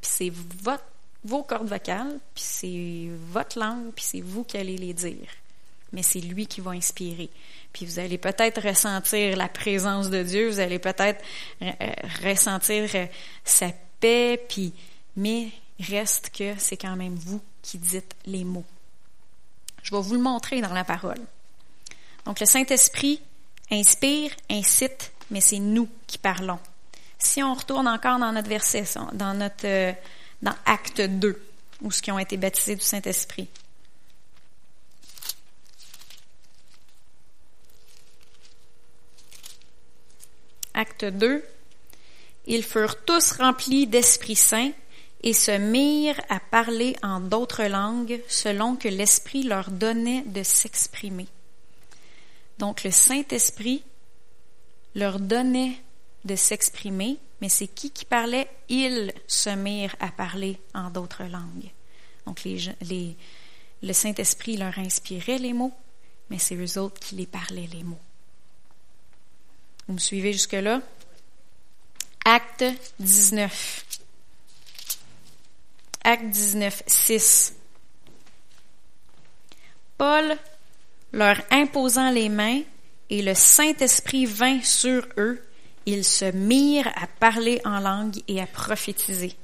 Puis c'est vos cordes vocales, puis c'est votre langue, puis c'est vous qui allez les dire. Mais c'est lui qui va inspirer. Puis vous allez peut-être ressentir la présence de Dieu, vous allez peut-être euh, ressentir euh, sa paix, puis mais reste que c'est quand même vous qui dites les mots. Je vais vous le montrer dans la parole. Donc le Saint-Esprit inspire, incite, mais c'est nous qui parlons. Si on retourne encore dans notre verset, dans notre euh, dans Acte 2, où ceux qui ont été baptisés du Saint-Esprit. Acte 2. Ils furent tous remplis d'Esprit Saint et se mirent à parler en d'autres langues selon que l'Esprit leur donnait de s'exprimer. Donc le Saint-Esprit leur donnait de s'exprimer mais c'est qui qui parlait? Ils se mirent à parler en d'autres langues. Donc le Saint-Esprit leur inspirait les mots, mais c'est eux autres qui les parlaient les mots. Vous me suivez jusque-là? Acte 19. Acte 19, 6. Paul, leur imposant les mains, et le Saint-Esprit vint sur eux, ils se mirent à parler en langue et à prophétiser.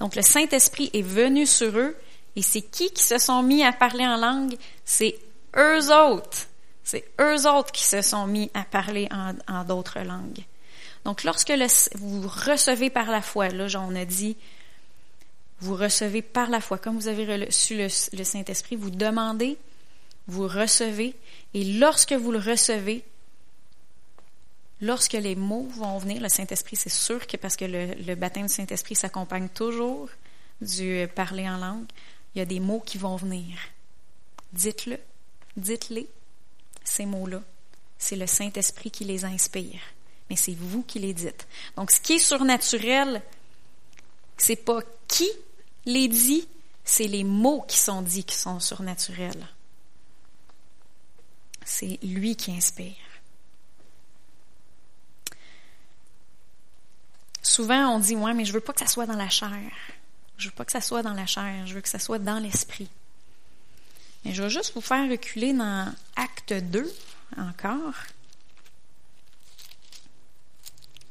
Donc le Saint-Esprit est venu sur eux et c'est qui qui se sont mis à parler en langue? C'est eux autres. C'est eux autres qui se sont mis à parler en, d'autres langues. Donc lorsque vous recevez par la foi, là on a dit, vous recevez par la foi, comme vous avez reçu le Saint-Esprit, vous demandez, vous recevez, et lorsque vous le recevez, Lorsque les mots vont venir, le Saint-Esprit, c'est sûr que parce que le, baptême du Saint-Esprit s'accompagne toujours du parler en langue, il y a des mots qui vont venir. Dites-le, dites-les, ces mots-là. C'est le Saint-Esprit qui les inspire, mais c'est vous qui les dites. Donc, ce qui est surnaturel, c'est pas qui les dit, c'est les mots qui sont dits qui sont surnaturels. C'est lui qui inspire. souvent on dit, ouais, mais je veux pas que ça soit dans la chair. Je veux pas que ça soit dans la chair. Je veux que ça soit dans l'esprit. Mais je vais juste vous faire reculer dans Acte 2 encore.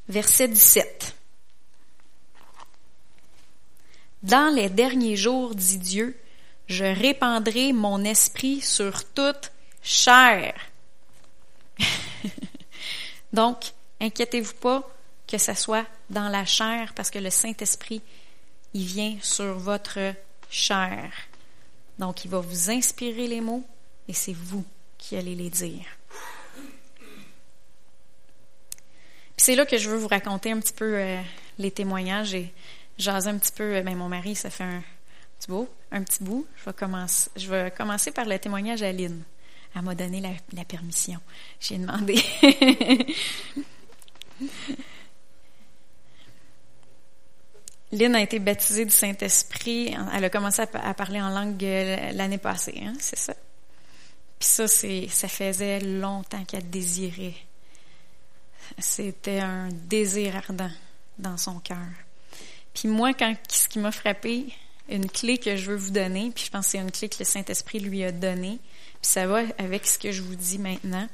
Verset 17. Dans les derniers jours, dit Dieu, je répandrai mon esprit sur toute chair. Donc, inquiétez-vous pas, que ce soit dans la chair, parce que le Saint-Esprit, il vient sur votre chair. Donc, il va vous inspirer les mots et c'est vous qui allez les dire. C'est là que je veux vous raconter un petit peu euh, les témoignages et jaser un petit peu. Euh, ben, mon mari, ça fait un petit bout, un petit bout. Je vais commencer, je vais commencer par le témoignage à Lynn. Elle m'a donné la, permission. J'ai demandé. Lynn a été baptisée du Saint-Esprit. Elle a commencé à, parler en langue euh, l'année passée, hein, c'est ça? Puis ça, c'est, ça faisait longtemps qu'elle désirait. C'était un désir ardent dans son cœur. Puis moi, quand ce qui m'a frappé, une clé que je veux vous donner, puis je pense que c'est une clé que le Saint-Esprit lui a donnée, puis ça va avec ce que je vous dis maintenant,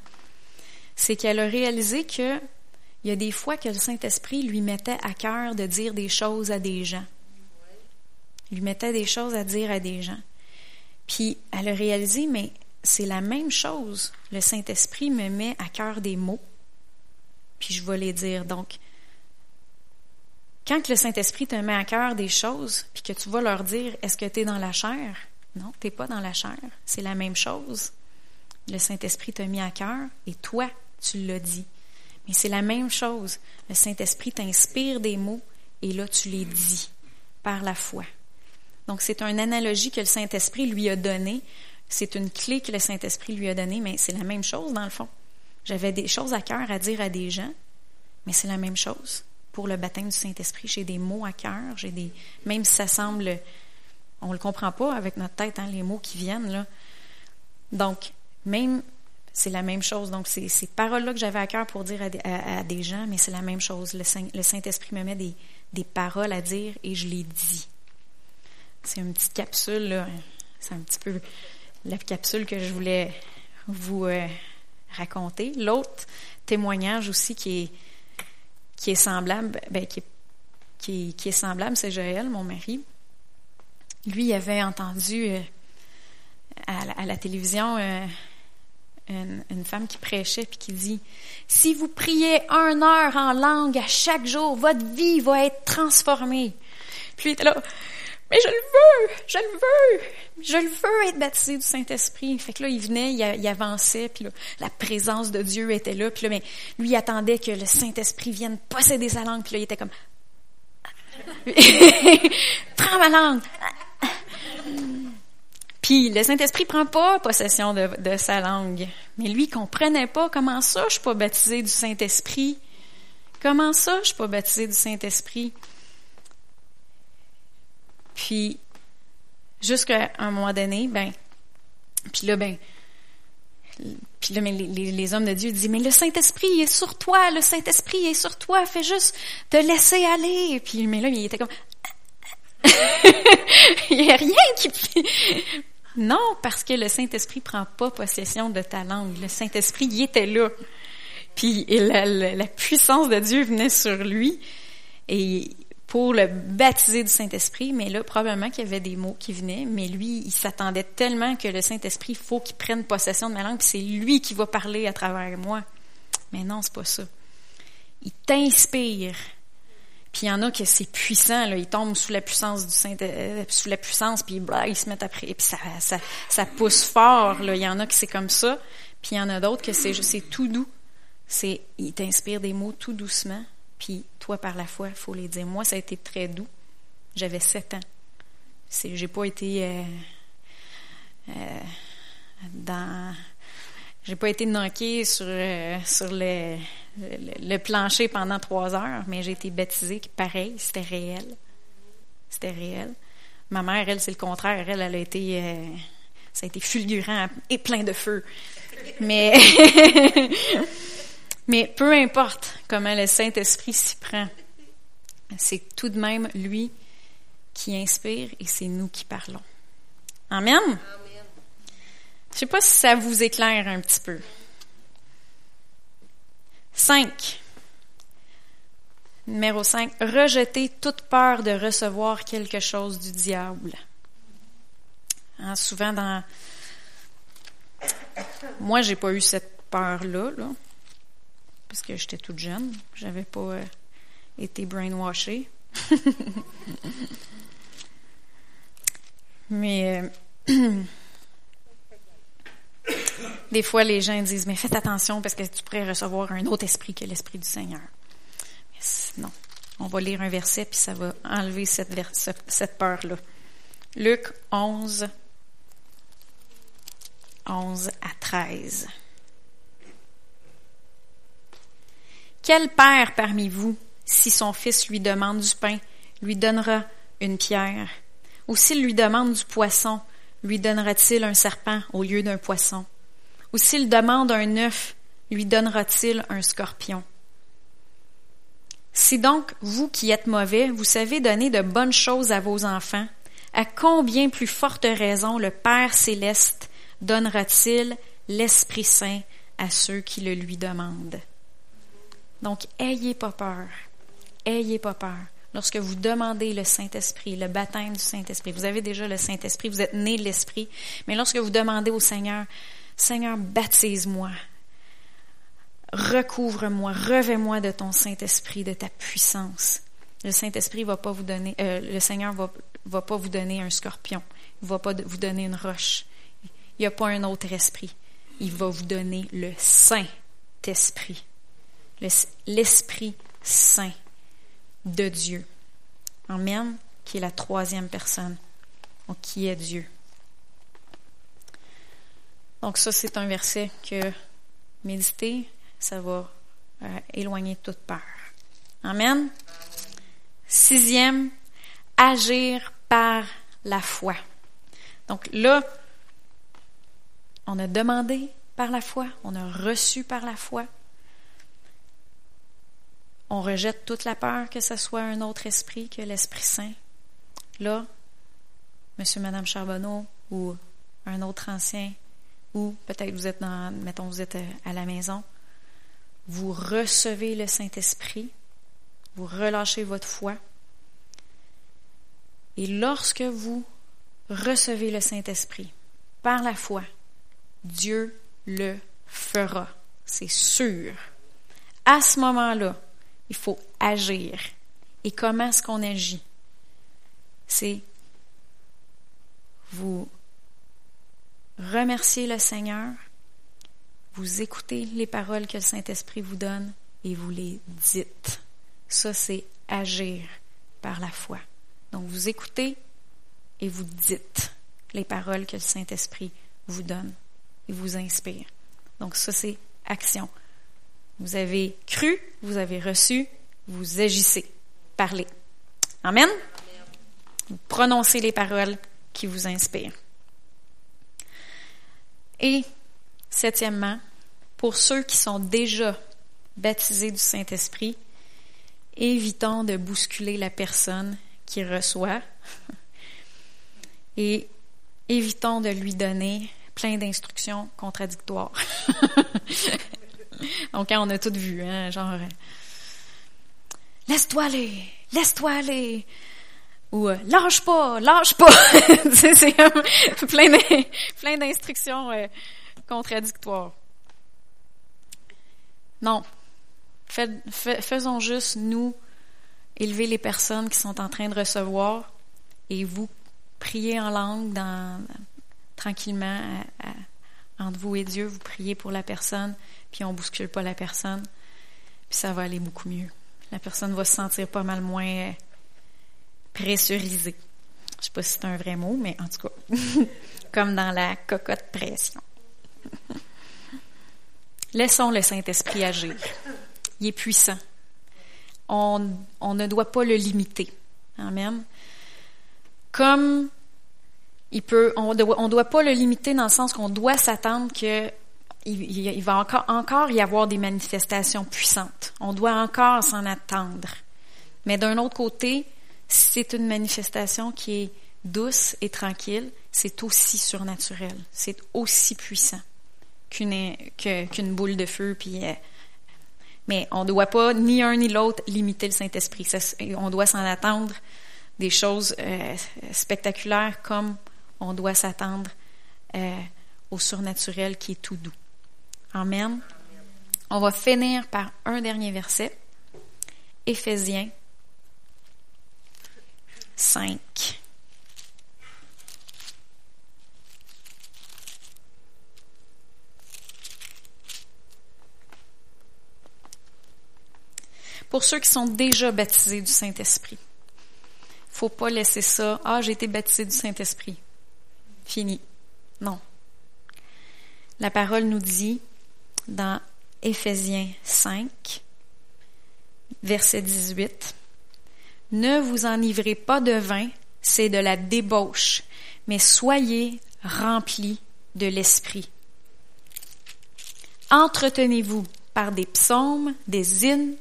c'est qu'elle a réalisé que il y a des fois que le Saint-Esprit lui mettait à cœur de dire des choses à des gens. Il lui mettait des choses à dire à des gens. Puis elle a réalisé, mais c'est la même chose. Le Saint-Esprit me met à cœur des mots, puis je vais les dire. Donc, quand le Saint-Esprit te met à cœur des choses, puis que tu vas leur dire, est-ce que tu es dans la chair? Non, tu n'es pas dans la chair. C'est la même chose. Le Saint-Esprit t'a mis à cœur et toi, tu l'as dit. Mais c'est la même chose. Le Saint-Esprit t'inspire des mots et là, tu les dis par la foi. Donc, c'est une analogie que le Saint-Esprit lui a donnée. C'est une clé que le Saint-Esprit lui a donnée, mais c'est la même chose dans le fond. J'avais des choses à cœur à dire à des gens, mais c'est la même chose. Pour le baptême du Saint-Esprit, j'ai des mots à cœur, j'ai des, même si ça semble, on le comprend pas avec notre tête, hein, les mots qui viennent là. Donc, même c'est la même chose. Donc, c'est ces paroles-là que j'avais à cœur pour dire à, des gens, mais c'est la même chose. Le, Saint-Esprit me met des, des, paroles à dire et je les dis. C'est une petite capsule, là. C'est un petit peu la capsule que je voulais vous euh, raconter. L'autre témoignage aussi qui est, qui est semblable, ben, qui, est, qui, est, semblable, c'est Joël, mon mari. Lui, il avait entendu euh, à, la, télévision euh, une, femme qui prêchait puis qui dit Si vous priez un heure en langue à chaque jour, votre vie va être transformée. Puis il était là Mais je le veux, je le veux, je le veux être baptisé du Saint-Esprit. Fait que là, il venait, il, avançait, puis la présence de Dieu était là. Puis là, mais lui, il attendait que le Saint-Esprit vienne posséder sa langue. Puis là, il était comme Prends ma langue. Puis le Saint-Esprit prend pas possession de, sa langue. Mais lui, il comprenait pas comment ça, je suis pas baptisé du Saint-Esprit? Comment ça, je suis pas baptisé du Saint-Esprit? Puis, jusqu'à un moment donné, ben, puis là, ben, puis là, mais les, hommes de Dieu disent, mais le Saint-Esprit est sur toi, le Saint-Esprit est sur toi, fais juste te laisser aller. Puis, mais là, il était comme, il n'y a rien qui... Non, parce que le Saint-Esprit prend pas possession de ta langue. Le Saint-Esprit, il était là. Puis la, la, puissance de Dieu venait sur lui et pour le baptiser du Saint-Esprit, mais là, probablement qu'il y avait des mots qui venaient, mais lui, il s'attendait tellement que le Saint-Esprit, il faut qu'il prenne possession de ma langue, puis c'est lui qui va parler à travers moi. Mais non, c'est pas ça. Il t'inspire puis il y en a que c'est puissant, là, ils tombent sous la puissance du Saint, euh, sous la puissance, puis ils se mettent après, puis ça, ça, pousse fort. Là. Il y en a que c'est comme ça, puis il y en a d'autres que c'est c'est tout doux. C'est, ils t'inspirent des mots tout doucement, puis toi par la foi, il faut les dire. Moi, ça a été très doux. J'avais sept ans. C'est, j'ai pas été euh, euh, dans j'ai pas été knocké sur, euh, sur le, le, plancher pendant trois heures, mais j'ai été baptisée, pareil, c'était réel. C'était réel. Ma mère, elle, c'est le contraire. Elle, elle a été, euh, ça a été fulgurant et plein de feu. Mais, mais peu importe comment le Saint-Esprit s'y prend, c'est tout de même lui qui inspire et c'est nous qui parlons. Amen? Je ne sais pas si ça vous éclaire un petit peu. Cinq. Numéro 5. Rejeter toute peur de recevoir quelque chose du diable. Hein, souvent dans. Moi, j'ai pas eu cette peur-là, là, parce que j'étais toute jeune. J'avais pas euh, été brainwashée. Mais. Euh, Des fois, les gens disent, mais faites attention parce que tu pourrais recevoir un autre esprit que l'esprit du Seigneur. non. On va lire un verset, puis ça va enlever cette, cette peur-là. Luc 11, 11 à 13. Quel père parmi vous, si son fils lui demande du pain, lui donnera une pierre? Ou s'il lui demande du poisson, lui donnera-t-il un serpent au lieu d'un poisson? Ou s'il demande un œuf, lui donnera-t-il un scorpion? Si donc, vous qui êtes mauvais, vous savez donner de bonnes choses à vos enfants, à combien plus forte raison le Père céleste donnera-t-il l'Esprit Saint à ceux qui le lui demandent? Donc, ayez pas peur. Ayez pas peur. Lorsque vous demandez le Saint-Esprit, le baptême du Saint-Esprit, vous avez déjà le Saint-Esprit, vous êtes né de l'Esprit, mais lorsque vous demandez au Seigneur, Seigneur, baptise-moi, recouvre-moi, revêt-moi de ton Saint-Esprit, de ta puissance. Le Saint-Esprit va pas vous donner, euh, le Seigneur va, va pas vous donner un scorpion, il va pas vous donner une roche. Il n'y a pas un autre esprit. Il va vous donner le Saint-Esprit, l'Esprit Saint de Dieu. Amen, qui est la troisième personne, qui est Dieu. Donc ça, c'est un verset que méditer, ça va euh, éloigner toute peur. Amen. Sixième, agir par la foi. Donc là, on a demandé par la foi, on a reçu par la foi. On rejette toute la peur que ce soit un autre esprit que l'Esprit Saint. Là, monsieur, madame Charbonneau ou un autre ancien, ou peut-être vous êtes dans, mettons, vous êtes à la maison, vous recevez le Saint-Esprit, vous relâchez votre foi. Et lorsque vous recevez le Saint-Esprit par la foi, Dieu le fera. C'est sûr. À ce moment-là, il faut agir. Et comment est-ce qu'on agit? C'est vous remercier le Seigneur, vous écoutez les paroles que le Saint-Esprit vous donne et vous les dites. Ça, c'est agir par la foi. Donc, vous écoutez et vous dites les paroles que le Saint-Esprit vous donne et vous inspire. Donc, ça, c'est action. Vous avez cru, vous avez reçu, vous agissez, parlez. Amen. Vous prononcez les paroles qui vous inspirent. Et septièmement, pour ceux qui sont déjà baptisés du Saint-Esprit, évitons de bousculer la personne qui reçoit et évitons de lui donner plein d'instructions contradictoires. Donc, on a tout vu, hein, genre, euh, laisse-toi aller, laisse-toi aller, ou euh, lâche pas, lâche pas. c'est plein d'instructions euh, contradictoires. Non. faisons juste, nous, élever les personnes qui sont en train de recevoir et vous priez en langue tranquillement entre vous et Dieu, vous priez pour la personne, puis on bouscule pas la personne, puis ça va aller beaucoup mieux. La personne va se sentir pas mal moins euh, pressurisée. Je sais pas si c'est un vrai mot, mais en tout cas, comme dans la cocotte pression. Laissons le Saint-Esprit agir. Il est puissant. On, on ne doit pas le limiter. Amen. Comme il peut, on ne doit pas le limiter dans le sens qu'on doit s'attendre que il, va encore, encore y avoir des manifestations puissantes. On doit encore s'en attendre. Mais d'un autre côté, si c'est une manifestation qui est douce et tranquille, c'est aussi surnaturel. C'est aussi puissant qu'une qu'une boule de feu. Puis, euh, mais on ne doit pas, ni un ni l'autre, limiter le Saint-Esprit. On doit s'en attendre des choses euh, spectaculaires comme on doit s'attendre euh, au surnaturel qui est tout doux. Amen. On va finir par un dernier verset. Éphésiens 5. Pour ceux qui sont déjà baptisés du Saint-Esprit, faut pas laisser ça. Ah, j'ai été baptisé du Saint-Esprit. Fini. Non. La parole nous dit dans Éphésiens 5, verset 18, Ne vous enivrez pas de vin, c'est de la débauche, mais soyez remplis de l'Esprit. Entretenez-vous par des psaumes, des hymnes,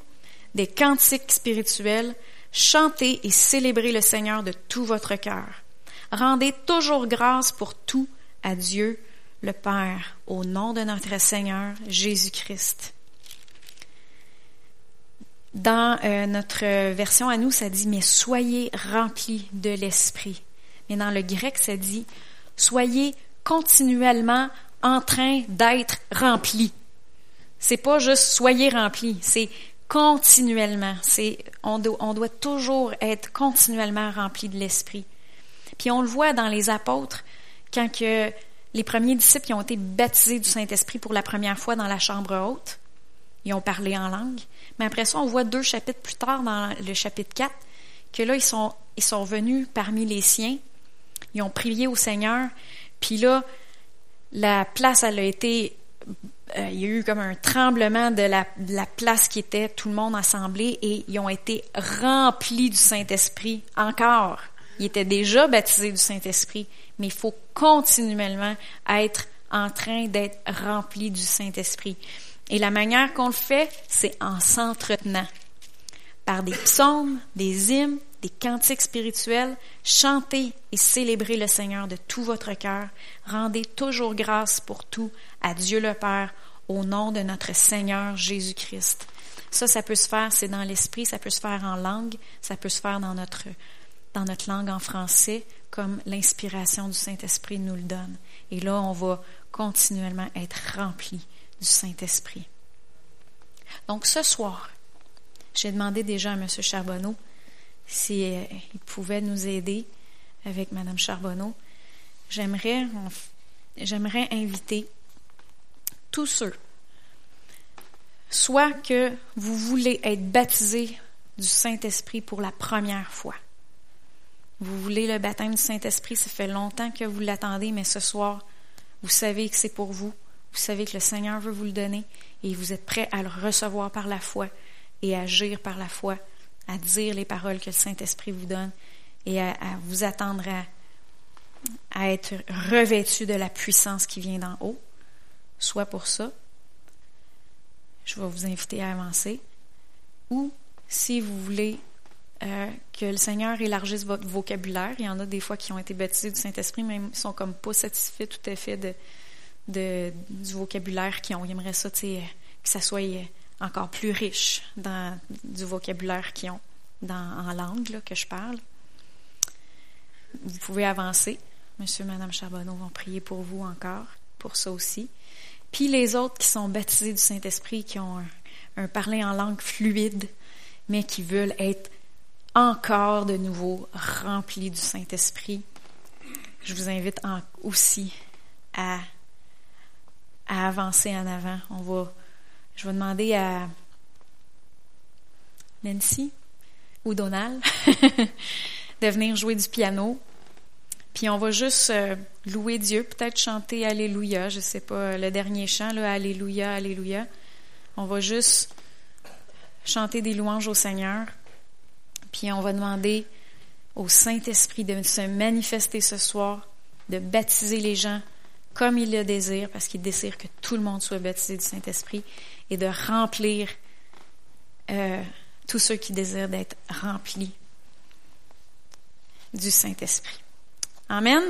des cantiques spirituels, chantez et célébrez le Seigneur de tout votre cœur. Rendez toujours grâce pour tout à Dieu, le Père au nom de notre Seigneur Jésus-Christ. Dans euh, notre version à nous, ça dit, mais soyez remplis de l'Esprit. Mais dans le grec, ça dit, soyez continuellement en train d'être remplis. C'est pas juste soyez remplis, c'est continuellement. On doit toujours être continuellement rempli de l'Esprit. Puis on le voit dans les apôtres quand les premiers disciples ont été baptisés du Saint-Esprit pour la première fois dans la chambre haute, ils ont parlé en langue. Mais après ça, on voit deux chapitres plus tard, dans le chapitre 4, que là, ils sont, ils venus parmi les siens, ils ont prié au Seigneur, puis là, la place, elle a été... Euh, il y a eu comme un tremblement de la, de la place qui était tout le monde assemblé et ils ont été remplis du Saint-Esprit encore. Ils étaient déjà baptisés du Saint-Esprit, mais il faut continuellement être en train d'être remplis du Saint-Esprit. Et la manière qu'on le fait, c'est en s'entretenant par des psaumes, des hymnes, des cantiques spirituels, chantez et célébrez le Seigneur de tout votre cœur. Rendez toujours grâce pour tout à Dieu le Père au nom de notre Seigneur Jésus-Christ. Ça, ça peut se faire, c'est dans l'esprit, ça peut se faire en langue, ça peut se faire dans notre, dans notre langue en français, comme l'inspiration du Saint-Esprit nous le donne. Et là, on va continuellement être rempli du Saint-Esprit. Donc ce soir, j'ai demandé déjà à M. Charbonneau s'il euh, pouvait nous aider avec Mme Charbonneau. J'aimerais, j'aimerais inviter tous ceux, soit que vous voulez être baptisés du Saint-Esprit pour la première fois. Vous voulez le baptême du Saint-Esprit, ça fait longtemps que vous l'attendez, mais ce soir, vous savez que c'est pour vous. Vous savez que le Seigneur veut vous le donner et vous êtes prêt à le recevoir par la foi et à agir par la foi, à dire les paroles que le Saint-Esprit vous donne et à, vous attendre à, être revêtu de la puissance qui vient d'en haut. Soit pour ça, je vais vous inviter à avancer. Ou si vous voulez euh, que le Seigneur élargisse votre vocabulaire, il y en a des fois qui ont été baptisés du Saint-Esprit, mais ils sont comme pas satisfaits tout à fait de, du vocabulaire qu'ils ont. Ils aimeraient ça, que ça soit encore plus riche dans, du vocabulaire qu'ils ont dans, en langue que je parle. Vous pouvez avancer. Monsieur et Madame Charbonneau vont prier pour vous encore, pour ça aussi. Puis les autres qui sont baptisés du Saint-Esprit, qui ont un parler en langue fluide, mais qui veulent être encore de nouveau remplis du Saint-Esprit, je vous invite aussi à avancer en avant. On va, je vais demander à Nancy ou Donald de venir jouer du piano. Puis on va juste euh, louer Dieu, peut-être chanter Alléluia, je sais pas, le dernier chant, là, Alléluia, Alléluia. On va juste chanter des louanges au Seigneur. Puis on va demander au Saint-Esprit de se manifester ce soir, de baptiser les gens comme il le désire, parce qu'il désire que tout le monde soit baptisé du Saint-Esprit, et de remplir euh, tous ceux qui désirent d'être remplis du Saint-Esprit. Amen.